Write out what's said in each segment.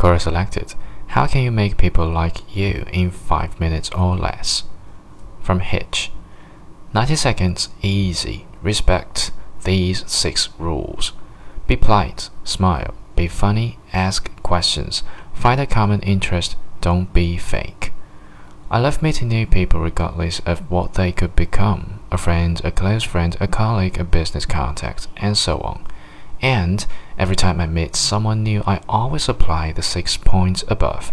Quora selected. How can you make people like you in 5 minutes or less? From Hitch. 90 seconds, easy. Respect these 6 rules. Be polite, smile, be funny, ask questions, find a common interest, don't be fake. I love meeting new people regardless of what they could become a friend, a close friend, a colleague, a business contact, and so on. And every time I meet someone new, I always apply the six points above.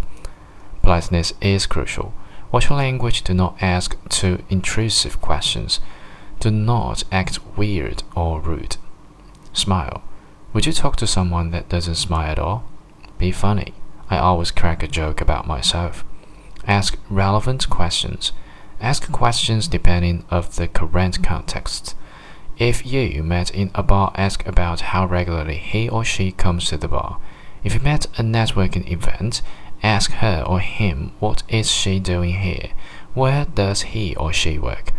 Politeness is crucial. Watch your language, do not ask too intrusive questions. Do not act weird or rude. Smile. Would you talk to someone that doesn't smile at all? Be funny. I always crack a joke about myself. Ask relevant questions. Ask questions depending of the current context. If you met in a bar, ask about how regularly he or she comes to the bar. If you met at a networking event, ask her or him what is she doing here? Where does he or she work?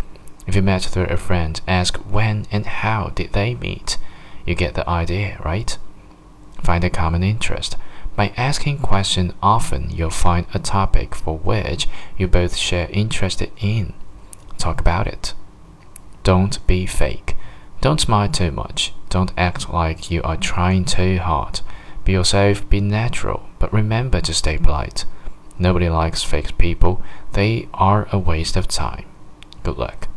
If you met through a friend, ask when and how did they meet? You get the idea, right? Find a common interest. By asking questions often, you'll find a topic for which you both share interest in. Talk about it. Don't be fake. Don't smile too much. Don't act like you are trying too hard. Be yourself, be natural, but remember to stay polite. Nobody likes fake people, they are a waste of time. Good luck.